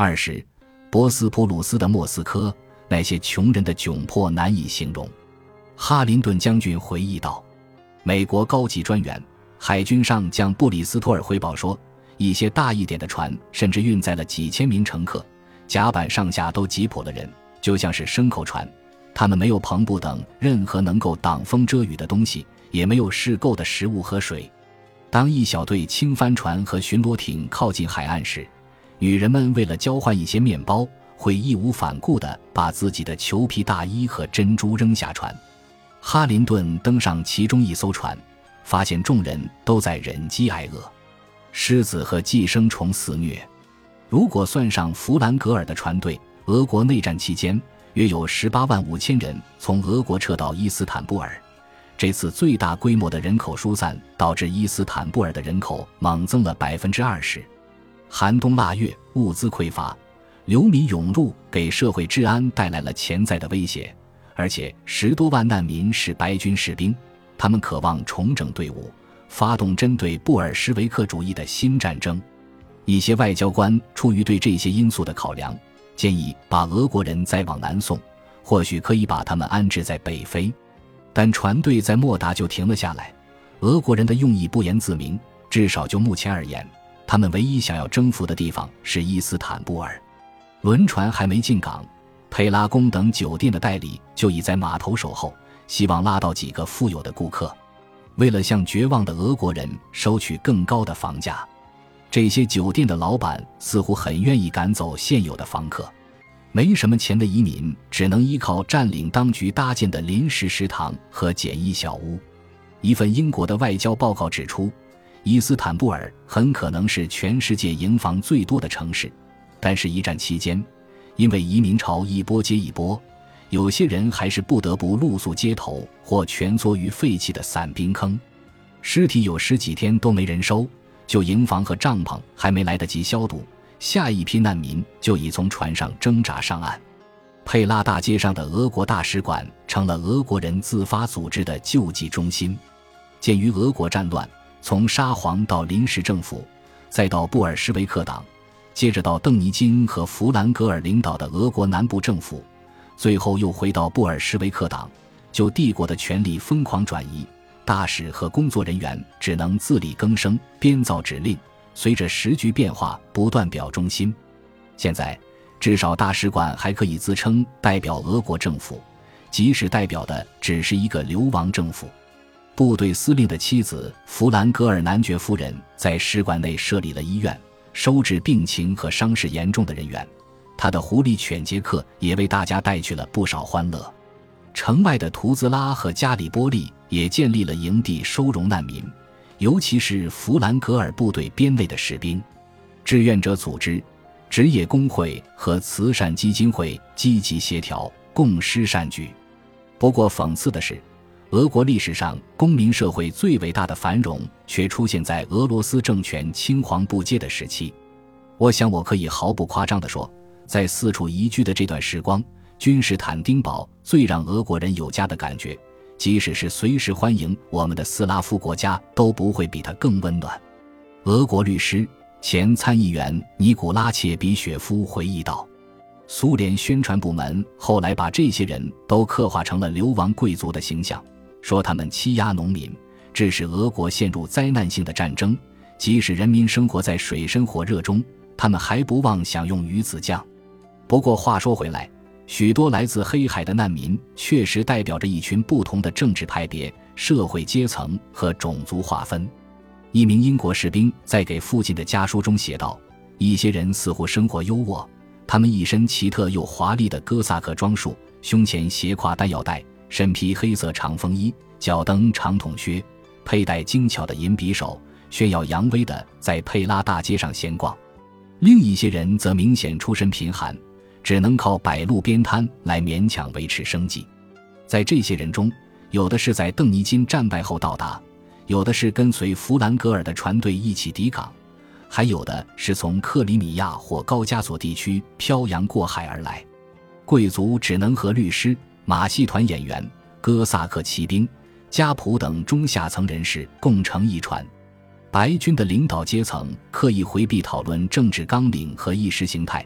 二是博斯普鲁斯的莫斯科，那些穷人的窘迫难以形容。哈林顿将军回忆道：“美国高级专员、海军上将布里斯托尔汇报说，一些大一点的船甚至运载了几千名乘客，甲板上下都挤迫了人，就像是牲口船。他们没有篷布等任何能够挡风遮雨的东西，也没有适够的食物和水。当一小队轻帆船和巡逻艇靠近海岸时，女人们为了交换一些面包，会义无反顾地把自己的裘皮大衣和珍珠扔下船。”哈林顿登上其中一艘船，发现众人都在忍饥挨饿，狮子和寄生虫肆虐。如果算上弗兰格尔的船队，俄国内战期间约有十八万五千人从俄国撤到伊斯坦布尔。这次最大规模的人口疏散导致伊斯坦布尔的人口猛增了百分之二十。寒冬腊月，物资匮乏，流民涌入，给社会治安带来了潜在的威胁。而且十多万难民是白军士兵，他们渴望重整队伍，发动针对布尔什维克主义的新战争。一些外交官出于对这些因素的考量，建议把俄国人再往南送，或许可以把他们安置在北非。但船队在莫达就停了下来。俄国人的用意不言自明，至少就目前而言，他们唯一想要征服的地方是伊斯坦布尔。轮船还没进港。佩拉宫等酒店的代理就已在码头守候，希望拉到几个富有的顾客。为了向绝望的俄国人收取更高的房价，这些酒店的老板似乎很愿意赶走现有的房客。没什么钱的移民只能依靠占领当局搭建的临时食堂和简易小屋。一份英国的外交报告指出，伊斯坦布尔很可能是全世界营房最多的城市，但是，一战期间。因为移民潮一波接一波，有些人还是不得不露宿街头或蜷缩于废弃的散兵坑，尸体有十几天都没人收，就营房和帐篷还没来得及消毒，下一批难民就已从船上挣扎上岸。佩拉大街上的俄国大使馆成了俄国人自发组织的救济中心。鉴于俄国战乱，从沙皇到临时政府，再到布尔什维克党。接着到邓尼金和弗兰格尔领导的俄国南部政府，最后又回到布尔什维克党，就帝国的权力疯狂转移，大使和工作人员只能自力更生，编造指令，随着时局变化不断表忠心。现在，至少大使馆还可以自称代表俄国政府，即使代表的只是一个流亡政府。部队司令的妻子弗兰格尔男爵夫人在使馆内设立了医院。收治病情和伤势严重的人员，他的狐狸犬杰克也为大家带去了不少欢乐。城外的图兹拉和加里波利也建立了营地收容难民，尤其是弗兰格尔部队编内的士兵。志愿者组织、职业工会和慈善基金会积极协调，共施善举。不过，讽刺的是。俄国历史上公民社会最伟大的繁荣，却出现在俄罗斯政权青黄不接的时期。我想，我可以毫不夸张地说，在四处移居的这段时光，君士坦丁堡最让俄国人有家的感觉。即使是随时欢迎我们的斯拉夫国家，都不会比它更温暖。俄国律师、前参议员尼古拉切比雪夫回忆道：“苏联宣传部门后来把这些人都刻画成了流亡贵族的形象。”说他们欺压农民，致使俄国陷入灾难性的战争。即使人民生活在水深火热中，他们还不忘享用鱼子酱。不过话说回来，许多来自黑海的难民确实代表着一群不同的政治派别、社会阶层和种族划分。一名英国士兵在给父亲的家书中写道：“一些人似乎生活优渥，他们一身奇特又华丽的哥萨克装束，胸前斜挎弹药袋。”身披黑色长风衣，脚蹬长筒靴，佩戴精巧的银匕首，炫耀扬威的在佩拉大街上闲逛。另一些人则明显出身贫寒，只能靠摆路边摊来勉强维持生计。在这些人中，有的是在邓尼金战败后到达，有的是跟随弗兰格尔的船队一起抵港，还有的是从克里米亚或高加索地区漂洋过海而来。贵族只能和律师。马戏团演员、哥萨克骑兵、家仆等中下层人士共乘一船。白军的领导阶层刻意回避讨论政治纲领和意识形态，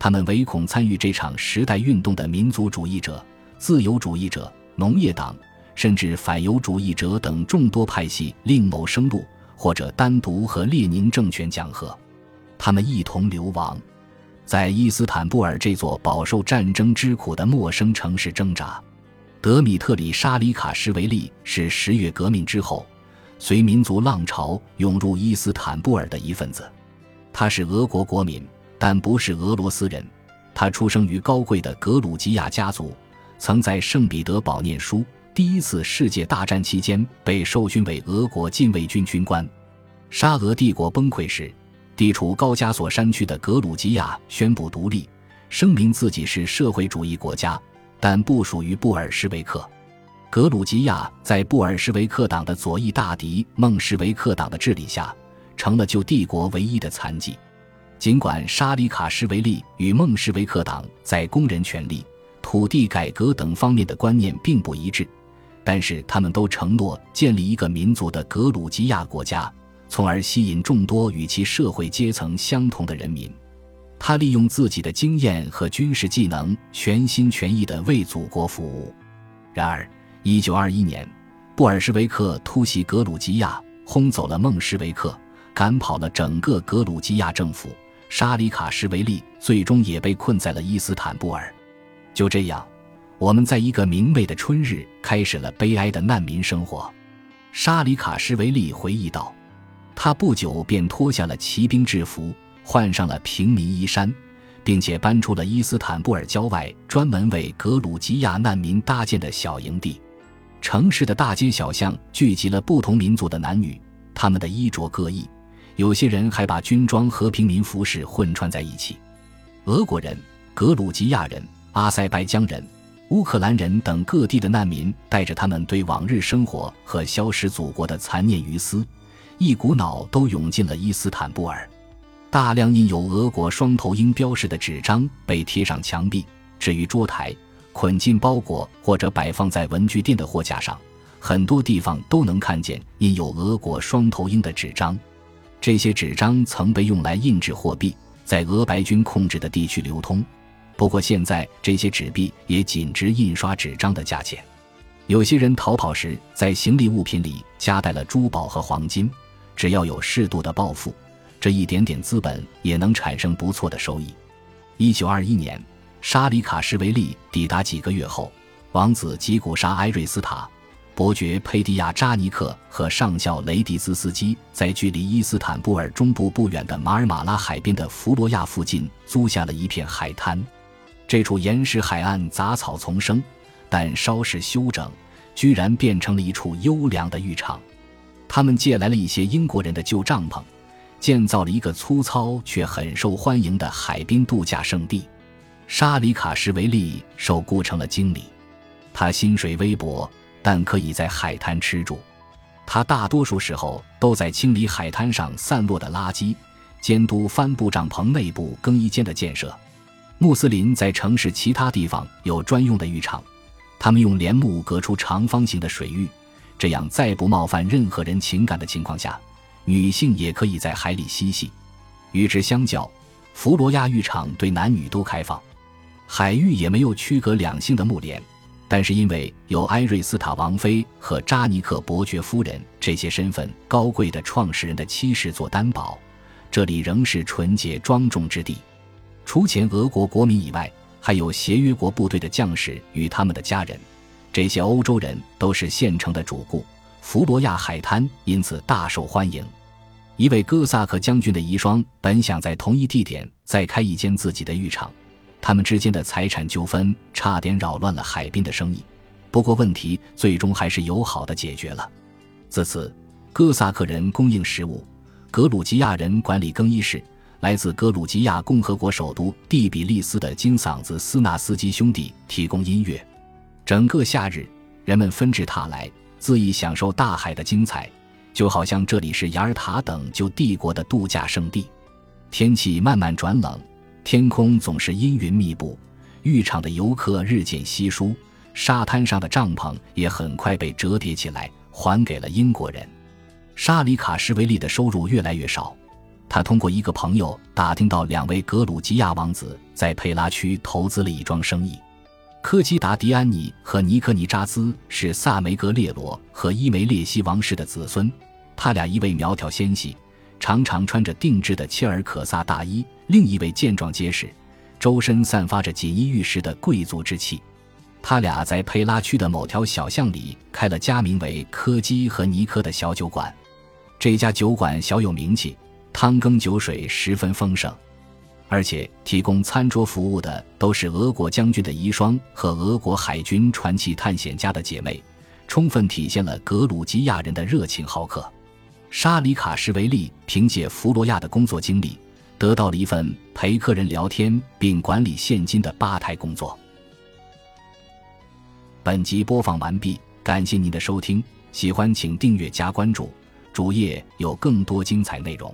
他们唯恐参与这场时代运动的民族主义者、自由主义者、农业党，甚至反犹主义者等众多派系另谋生路，或者单独和列宁政权讲和。他们一同流亡，在伊斯坦布尔这座饱受战争之苦的陌生城市挣扎。德米特里·沙里卡什维利是十月革命之后随民族浪潮涌入伊斯坦布尔的一份子。他是俄国国民。但不是俄罗斯人，他出生于高贵的格鲁吉亚家族，曾在圣彼得堡念书。第一次世界大战期间被授勋为俄国禁卫军军官。沙俄帝国崩溃时，地处高加索山区的格鲁吉亚宣布独立，声明自己是社会主义国家，但不属于布尔什维克。格鲁吉亚在布尔什维克党的左翼大敌孟什维克党的治理下，成了旧帝国唯一的残疾。尽管沙里卡什维利与孟什维克党在工人权利、土地改革等方面的观念并不一致，但是他们都承诺建立一个民族的格鲁吉亚国家，从而吸引众多与其社会阶层相同的人民。他利用自己的经验和军事技能，全心全意地为祖国服务。然而，1921年，布尔什维克突袭格鲁吉亚，轰走了孟什维克，赶跑了整个格鲁吉亚政府。沙里卡什维利最终也被困在了伊斯坦布尔。就这样，我们在一个明媚的春日开始了悲哀的难民生活。沙里卡什维利回忆道：“他不久便脱下了骑兵制服，换上了平民衣衫，并且搬出了伊斯坦布尔郊外专门为格鲁吉亚难民搭建的小营地。城市的大街小巷聚集了不同民族的男女，他们的衣着各异。”有些人还把军装和平民服饰混穿在一起。俄国人、格鲁吉亚人、阿塞拜疆人、乌克兰人等各地的难民，带着他们对往日生活和消失祖国的残念于思，一股脑都涌进了伊斯坦布尔。大量印有俄国双头鹰标识的纸张被贴上墙壁、置于桌台、捆进包裹或者摆放在文具店的货架上，很多地方都能看见印有俄国双头鹰的纸张。这些纸张曾被用来印制货币，在俄白军控制的地区流通。不过现在，这些纸币也仅值印刷纸张的价钱。有些人逃跑时，在行李物品里夹带了珠宝和黄金。只要有适度的报复，这一点点资本也能产生不错的收益。一九二一年，沙里卡什维利抵达几个月后，王子吉古沙埃瑞斯塔。伯爵佩蒂亚扎尼克和上校雷迪兹斯基在距离伊斯坦布尔中部不远的马尔马拉海边的弗罗亚附近租下了一片海滩。这处岩石海岸杂草丛生，但稍事修整，居然变成了一处优良的浴场。他们借来了一些英国人的旧帐篷，建造了一个粗糙却很受欢迎的海滨度假胜地。沙里卡什维利受雇成了经理，他薪水微薄。但可以在海滩吃住，他大多数时候都在清理海滩上散落的垃圾，监督帆布帐篷内部更衣间的建设。穆斯林在城市其他地方有专用的浴场，他们用帘幕隔出长方形的水域，这样在不冒犯任何人情感的情况下，女性也可以在海里嬉戏。与之相较，弗罗亚浴场对男女都开放，海域也没有区隔两性的幕帘。但是因为有埃瑞斯塔王妃和扎尼克伯爵夫人这些身份高贵的创始人的妻室做担保，这里仍是纯洁庄重之地。除前俄国国民以外，还有协约国部队的将士与他们的家人。这些欧洲人都是县城的主顾，弗罗亚海滩因此大受欢迎。一位哥萨克将军的遗孀本想在同一地点再开一间自己的浴场。他们之间的财产纠纷差点扰乱了海滨的生意，不过问题最终还是友好的解决了。自此，哥萨克人供应食物，格鲁吉亚人管理更衣室。来自格鲁吉亚共和国首都第比利斯的金嗓子斯纳斯基兄弟提供音乐。整个夏日，人们纷至沓来，恣意享受大海的精彩，就好像这里是雅尔塔等旧帝国的度假胜地。天气慢慢转冷。天空总是阴云密布，浴场的游客日渐稀疏，沙滩上的帐篷也很快被折叠起来，还给了英国人。沙里卡什维利的收入越来越少，他通过一个朋友打听到，两位格鲁吉亚王子在佩拉区投资了一桩生意。科基达迪安尼和尼科尼扎兹是萨梅格列罗和伊梅列西王室的子孙，他俩一位苗条纤细，常常穿着定制的切尔可萨大衣；另一位健壮结实，周身散发着锦衣玉食的贵族之气。他俩在佩拉区的某条小巷里开了家名为科基和尼科的小酒馆，这家酒馆小有名气。汤羹酒水十分丰盛，而且提供餐桌服务的都是俄国将军的遗孀和俄国海军传奇探险家的姐妹，充分体现了格鲁吉亚人的热情好客。沙里卡什维利凭借弗罗亚的工作经历，得到了一份陪客人聊天并管理现金的吧台工作。本集播放完毕，感谢您的收听，喜欢请订阅加关注，主页有更多精彩内容。